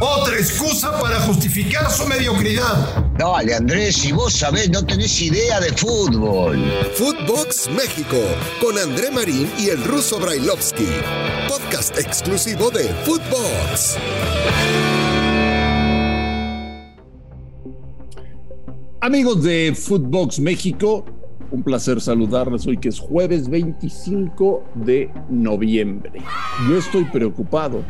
Otra excusa para justificar su mediocridad. Dale, Andrés, si vos sabés, no tenés idea de fútbol. Footbox México, con André Marín y el ruso Brailovsky. Podcast exclusivo de Footbox. Amigos de Footbox México, un placer saludarles hoy que es jueves 25 de noviembre. Yo estoy preocupado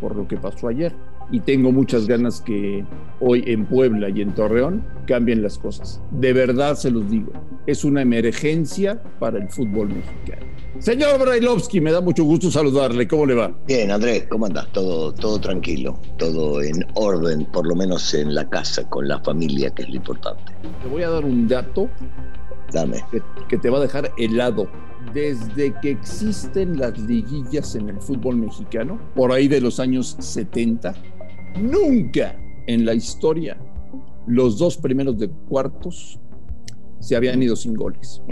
por lo que pasó ayer y tengo muchas ganas que hoy en Puebla y en Torreón cambien las cosas. De verdad se los digo, es una emergencia para el fútbol mexicano. Señor Brailovsky, me da mucho gusto saludarle. ¿Cómo le va? Bien, Andrés, ¿cómo andas? Todo, todo tranquilo, todo en orden, por lo menos en la casa, con la familia, que es lo importante. Te voy a dar un dato Dame. que, que te va a dejar helado. Desde que existen las liguillas en el fútbol mexicano, por ahí de los años 70, nunca en la historia los dos primeros de cuartos se habían ido sin goles.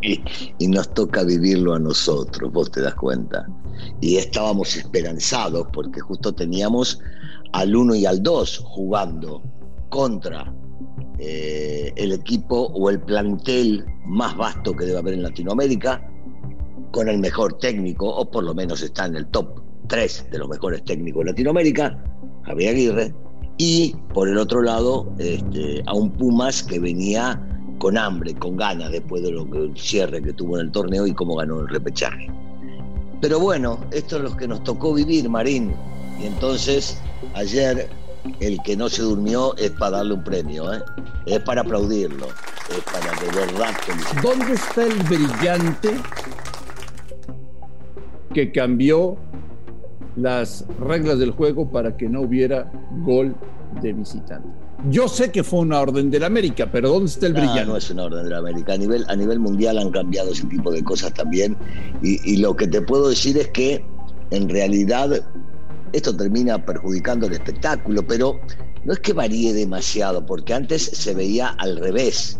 y, nos toca vivirlo a nosotros, vos te das cuenta. Y estábamos esperanzados porque justo teníamos al 1 y al 2 jugando contra eh, el equipo o el plantel más vasto que debe haber en Latinoamérica, con el mejor técnico, o por lo menos está en el top 3 de los mejores técnicos de Latinoamérica, Javier Aguirre, y por el otro lado este, a un Pumas que venía con hambre, con ganas después de lo que cierre que tuvo en el torneo y cómo ganó el repechaje. Pero bueno, esto es lo que nos tocó vivir, Marín. Y entonces, ayer, el que no se durmió es para darle un premio, ¿eh? es para aplaudirlo, es para de verdad. ¿Dónde está el brillante que cambió las reglas del juego para que no hubiera gol de visitante? Yo sé que fue una orden del América, pero ¿dónde está el No, brillante? No es una orden de la América. A nivel, a nivel mundial han cambiado ese tipo de cosas también. Y, y lo que te puedo decir es que en realidad esto termina perjudicando el espectáculo, pero no es que varíe demasiado, porque antes se veía al revés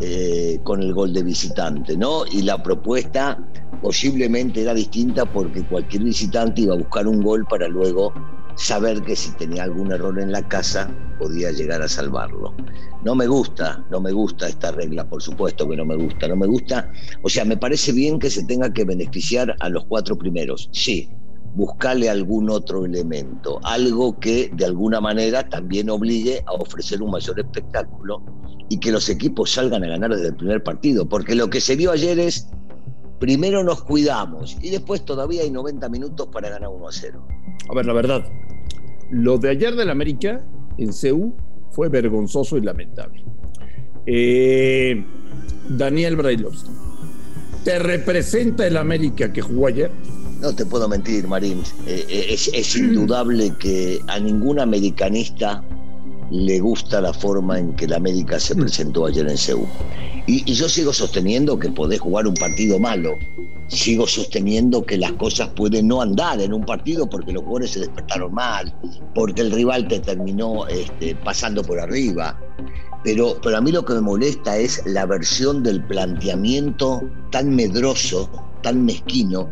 eh, con el gol de visitante, ¿no? Y la propuesta posiblemente era distinta porque cualquier visitante iba a buscar un gol para luego saber que si tenía algún error en la casa podía llegar a salvarlo. No me gusta, no me gusta esta regla, por supuesto que no me gusta, no me gusta, o sea, me parece bien que se tenga que beneficiar a los cuatro primeros, sí, buscarle algún otro elemento, algo que de alguna manera también obligue a ofrecer un mayor espectáculo y que los equipos salgan a ganar desde el primer partido, porque lo que se vio ayer es, primero nos cuidamos y después todavía hay 90 minutos para ganar 1 a 0. A ver, la verdad, lo de ayer del América en CEU fue vergonzoso y lamentable. Eh, Daniel Brailovsky, ¿te representa el América que jugó ayer? No te puedo mentir, Marín. Eh, eh, es, es indudable que a ningún americanista le gusta la forma en que la América se presentó ayer en Seúl. Y, y yo sigo sosteniendo que podés jugar un partido malo. Sigo sosteniendo que las cosas pueden no andar en un partido porque los jugadores se despertaron mal, porque el rival te terminó este, pasando por arriba. Pero, pero a mí lo que me molesta es la versión del planteamiento tan medroso, tan mezquino,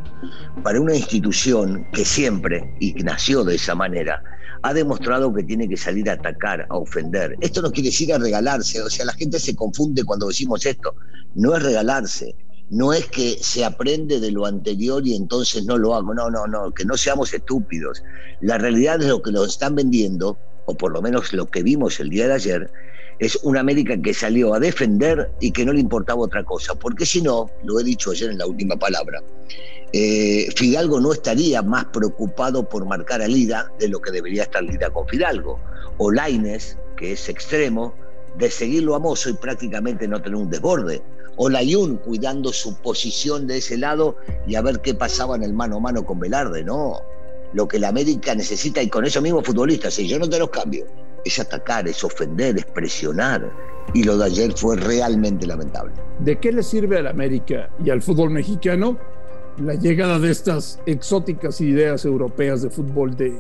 para una institución que siempre, y nació de esa manera, ha demostrado que tiene que salir a atacar, a ofender. Esto no quiere decir a regalarse, o sea, la gente se confunde cuando decimos esto. No es regalarse, no es que se aprende de lo anterior y entonces no lo hago. No, no, no, que no seamos estúpidos. La realidad es lo que nos están vendiendo, o por lo menos lo que vimos el día de ayer, es una América que salió a defender y que no le importaba otra cosa. Porque si no, lo he dicho ayer en la última palabra, eh, Fidalgo no estaría más preocupado por marcar a Lida de lo que debería estar Lida con Fidalgo. O Laines, que es extremo, de seguirlo a Mozo y prácticamente no tener un desborde. O Layun cuidando su posición de ese lado y a ver qué pasaba en el mano a mano con Velarde. No, lo que la América necesita y con esos mismos futbolistas, si yo no te los cambio, es atacar, es ofender, es presionar. Y lo de ayer fue realmente lamentable. ¿De qué le sirve a la América y al fútbol mexicano la llegada de estas exóticas ideas europeas de fútbol de,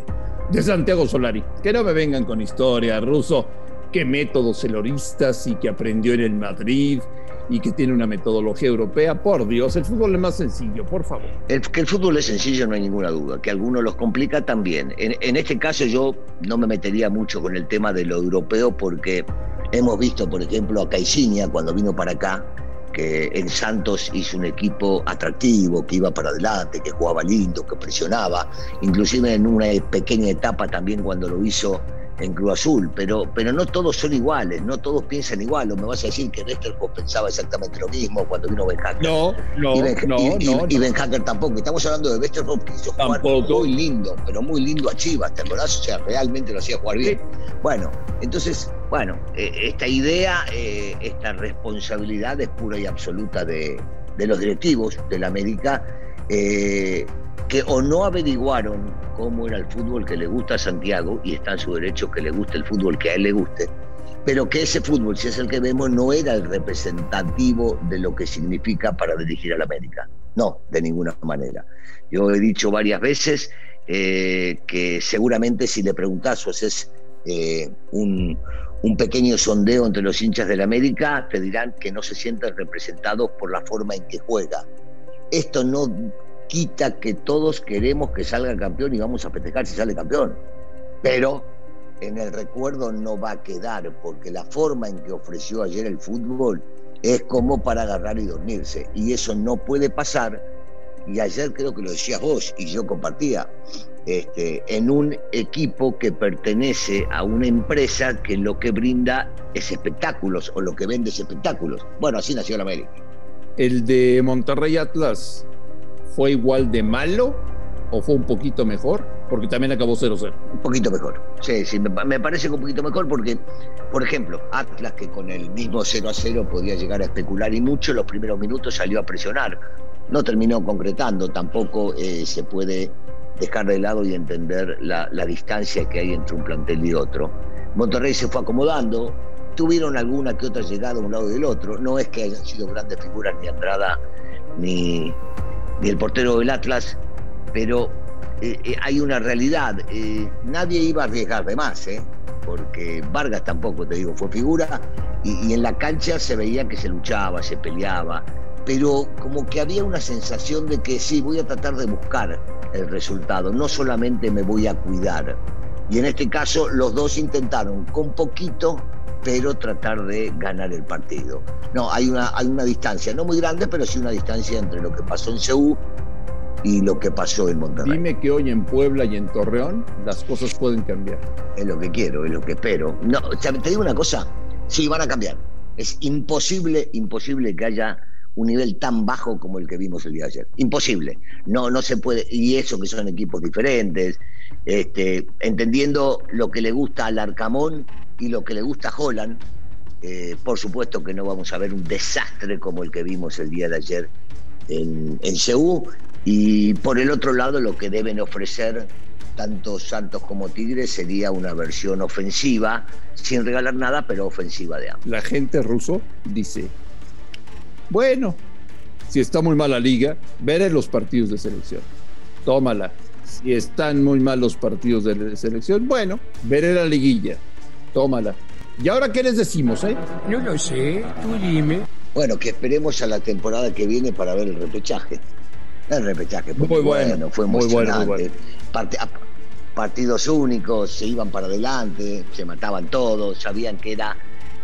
de Santiago Solari? Que no me vengan con historia, ruso. qué métodos celoristas y que aprendió en el Madrid y que tiene una metodología europea. Por Dios, el fútbol es más sencillo, por favor. El, que el fútbol es sencillo no hay ninguna duda, que algunos los complica también. En, este caso yo no me metería mucho con el tema de lo europeo porque hemos visto, por ejemplo, a Caixinha cuando vino para acá, que en Santos hizo un equipo atractivo, que iba para adelante, que jugaba lindo, que presionaba, inclusive en una pequeña etapa también cuando lo hizo en Cruz Azul, pero, pero no todos son iguales, no todos piensan igual. O me vas a decir que Westerhoff pensaba exactamente lo mismo cuando vino Ben Hacker. No, no, y ben, no, y, no, y Ben Hacker tampoco. Estamos hablando de Westerhoff que hizo jugar Tampoco. muy lindo, pero muy lindo a Chivas, ¿te acordás? O sea, realmente lo hacía jugar bien. Bueno, entonces, bueno, eh, esta idea, eh, esta responsabilidad es pura y absoluta de, de los directivos de la América. Eh, que o no averiguaron cómo era el fútbol que le gusta a Santiago, y está en su derecho que le guste el fútbol que a él le guste, pero que ese fútbol, si es el que vemos, no era el representativo de lo que significa para dirigir a la América. No, de ninguna manera. Yo he dicho varias veces eh, que seguramente si le preguntás o haces eh, un, un pequeño sondeo entre los hinchas de la América, te dirán que no se sienten representados por la forma en que juega. Esto no quita que todos queremos que salga campeón y vamos a festejar si sale campeón. Pero en el recuerdo no va a quedar, porque la forma en que ofreció ayer el fútbol es como para agarrar y dormirse. Y eso no puede pasar. Y ayer creo que lo decías vos y yo compartía, este, en un equipo que pertenece a una empresa que lo que brinda es espectáculos o lo que vende es espectáculos. Bueno, así nació la América. El de Monterrey Atlas fue igual de malo o fue un poquito mejor? Porque también acabó 0-0. Un poquito mejor. Sí, sí, me, parece que un poquito mejor porque, por ejemplo, Atlas que con el mismo 0-0 podía llegar a especular y mucho, los primeros minutos salió a presionar. No terminó concretando, tampoco eh, se puede dejar de lado y entender la distancia que hay entre un plantel y otro. Monterrey se fue acomodando, tuvieron alguna que otra llegada a un lado y del otro. No es que hayan sido grandes figuras ni Andrada ni, ni el portero del Atlas, pero eh, eh, hay una realidad. Eh, nadie iba a arriesgar de más, porque Vargas tampoco, te digo, fue figura y, en la cancha se veía que se luchaba, se peleaba, pero como que había una sensación de que sí, voy a tratar de buscar el resultado, no solamente me voy a cuidar. Y en este caso los dos intentaron con poquito pero tratar de ganar el partido. No, hay una, hay una distancia, no muy grande, pero sí una distancia entre lo que pasó en Seúl y lo que pasó en Monterrey. Dime que hoy en Puebla y en Torreón las cosas pueden cambiar. Es lo que quiero, es lo que espero. No, te digo una cosa, sí, van a cambiar. Es imposible, imposible que haya un nivel tan bajo como el que vimos el día de ayer. Imposible. No, no se puede. Y eso que son equipos diferentes, este, entendiendo lo que le gusta al Arcamón y lo que le gusta a Holland, eh, por supuesto que no vamos a ver un desastre como el que vimos el día de ayer en, en Seúl. Y por el otro lado, lo que deben ofrecer tanto Santos como Tigres sería una versión ofensiva, sin regalar nada, pero ofensiva de ambos. La gente ruso dice, bueno, si está muy mal la liga, veré los partidos de selección. Tómala. Si están muy mal los partidos de selección, bueno, veré la liguilla. Tómala. ¿Y ahora qué les decimos, eh? No lo sé, tú dime. Bueno, que esperemos a la temporada que viene para ver el repechaje. El repechaje fue muy, muy bueno, bueno, fue muy bueno, muy bueno. Part partidos únicos, se iban para adelante, se mataban todos, sabían que era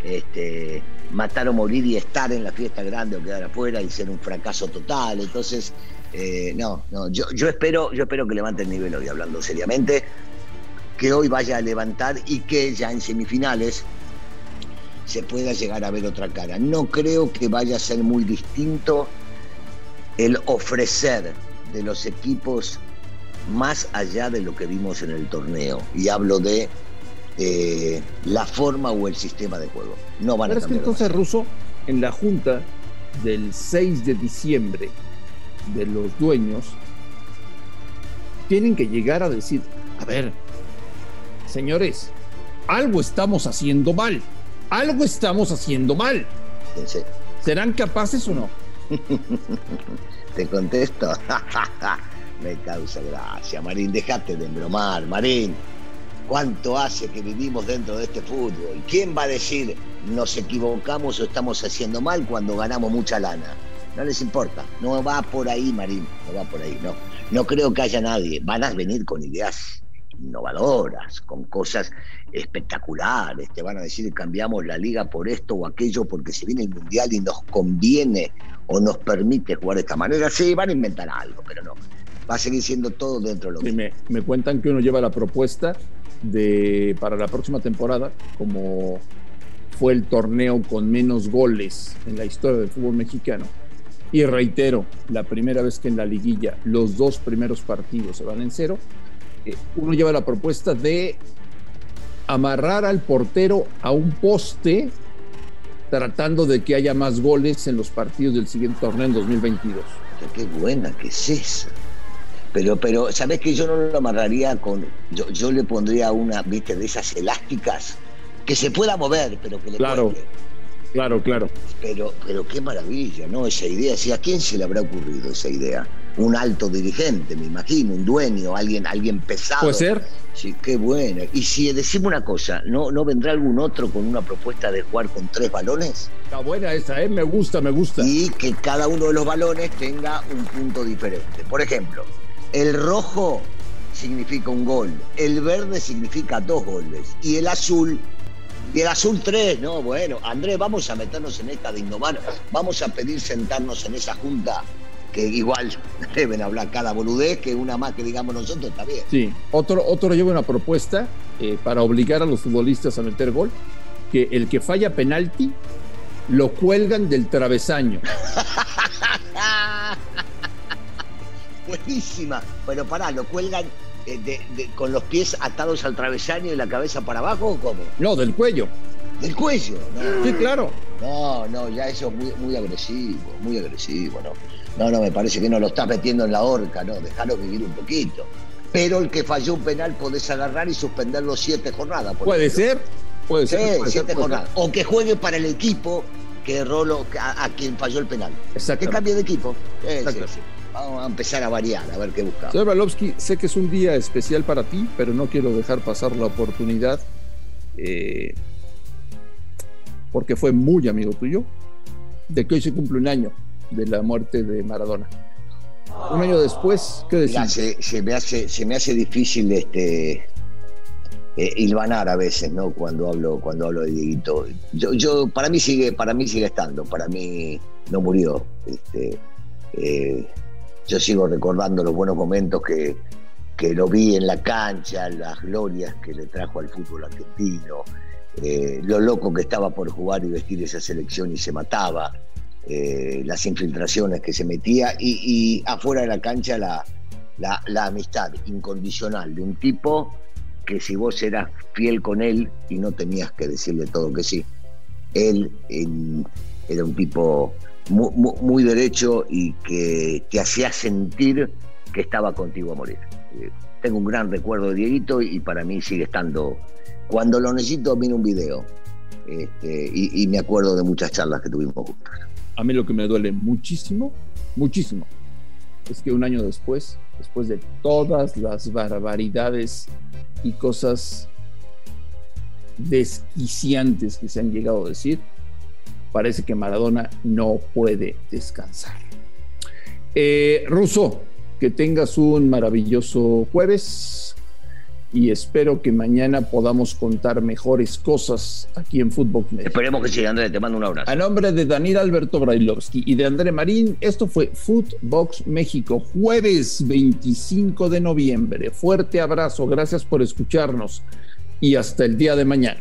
este, matar o morir y estar en la fiesta grande o quedar afuera y ser un fracaso total. Entonces, eh, no, no, yo, espero, yo espero que levante el nivel hoy, hablando seriamente, que hoy vaya a levantar y que ya en semifinales se pueda llegar a ver otra cara. No creo que vaya a ser muy distinto el ofrecer de los equipos más allá de lo que vimos en el torneo. Y hablo de eh, la forma o el sistema de juego. No van Pero a es que entonces, Russo, en la junta del 6 de diciembre de los dueños, tienen que llegar a decir, a ver, señores, algo estamos haciendo mal, algo estamos haciendo mal. Sí. ¿Serán capaces o no? Te contesto. Me causa gracia, Marín, dejate de embromar, Marín. Cuánto hace que vivimos dentro de este fútbol. ¿Quién va a decir nos equivocamos o estamos haciendo mal cuando ganamos mucha lana? No les importa, no va por ahí, Marín, no va por ahí, no. No creo que haya nadie. Van a venir con ideas innovadoras, con cosas espectaculares. Te van a decir cambiamos la liga por esto o aquello porque se viene el mundial y nos conviene o nos permite jugar de esta manera. Sí, van a inventar algo, pero no. Va a seguir siendo todo dentro de lo que. me, me cuentan que uno lleva la propuesta de para la próxima temporada, como fue el torneo con menos goles en la historia del fútbol mexicano. Y reitero, la primera vez que en la liguilla los dos primeros partidos se van en cero, eh, uno lleva la propuesta de amarrar al portero a un poste tratando de que haya más goles en los partidos del siguiente torneo en 2022. Qué buena que es esa. Pero, pero, ¿sabes que yo no lo amarraría con. Yo, yo le pondría una, viste, de esas elásticas que se pueda mover, pero que le Claro, claro, claro. Pero, pero qué maravilla, ¿no? Esa idea. ¿sí? ¿A quién se le habrá ocurrido esa idea? Un alto dirigente, me imagino, un dueño, alguien, alguien pesado. Puede ser. Sí, qué bueno. Y si decimos una cosa, ¿no, ¿no vendrá algún otro con una propuesta de jugar con tres balones? Está buena esa, ¿eh? Me gusta, me gusta. Y que cada uno de los balones tenga un punto diferente. Por ejemplo, el rojo significa un gol, el verde significa dos goles y el azul y el azul tres, no, bueno, Andrés, vamos a meternos en esta de innovar, vamos a pedir sentarnos en esa junta que igual deben hablar cada boludez, que una más que digamos nosotros está bien. Sí, otro, otro lleva una propuesta eh, para obligar a los futbolistas a meter gol, que el que falla penalti lo cuelgan del travesaño. Buenísima, pero pará, lo cuelgan eh, de- de- con los pies atados al travesaño y la cabeza para abajo o cómo? No, del cuello. Del cuello, no. Sí, claro. No, no, ya eso es muy, muy agresivo, muy agresivo, ¿no? No, no, me parece que no lo estás metiendo en la horca, no, déjalo vivir un poquito. Pero el que falló un penal podés agarrar y suspenderlo siete jornadas. por Puede ejemplo. ser. Puede Sí, ser. puede ser, siete ser. jornadas. O que juegue para el equipo que erró lo- a, a quien falló el penal. Que Exactamente. cambie de equipo. Sí, sí, Exacto. sí. Vamos a empezar a variar, a ver qué buscamos. Señor Brailovsky, sé que es un día especial para ti, pero no quiero dejar pasar la oportunidad, eh, porque fue muy amigo tuyo, de que hoy se cumple un año de la muerte de Maradona. Un año después, ¿qué Mirá, decís? se, se me hace, se me hace difícil este eh, hilvanar a veces, ¿no? Cuando hablo, cuando hablo de Dieguito. Yo, yo, para mí sigue, para mí sigue estando, para mí no murió. Este, eh, yo sigo recordando los buenos momentos que, que lo vi en la cancha, las glorias que le trajo al fútbol argentino, eh, lo loco que estaba por jugar y vestir esa selección y se mataba, eh, las infiltraciones que se metía y, afuera de la cancha la, la, amistad incondicional de un tipo que si vos eras fiel con él y no tenías que decirle todo que sí, él en- era un tipo muy, muy- muy derecho y que te hacía sentir que estaba contigo a morir. Eh, tengo un gran recuerdo de Dieguito y para mí sigue estando. Cuando lo necesito, miro un video este, y, y me acuerdo de muchas charlas que tuvimos juntos. A mí lo que me duele muchísimo, muchísimo, es que un año después, después de todas las barbaridades y cosas desquiciantes que se han llegado a decir, parece que Maradona no puede descansar. Eh, Russo, que tengas un maravilloso jueves y espero que mañana podamos contar mejores cosas aquí en Fútbol México. Esperemos que sí, Andrés, te mando un abrazo. A nombre de Daniel Alberto Brailovsky y de André Marín, esto fue Footbox México, jueves 25 de noviembre. Fuerte abrazo, gracias por escucharnos y hasta el día de mañana.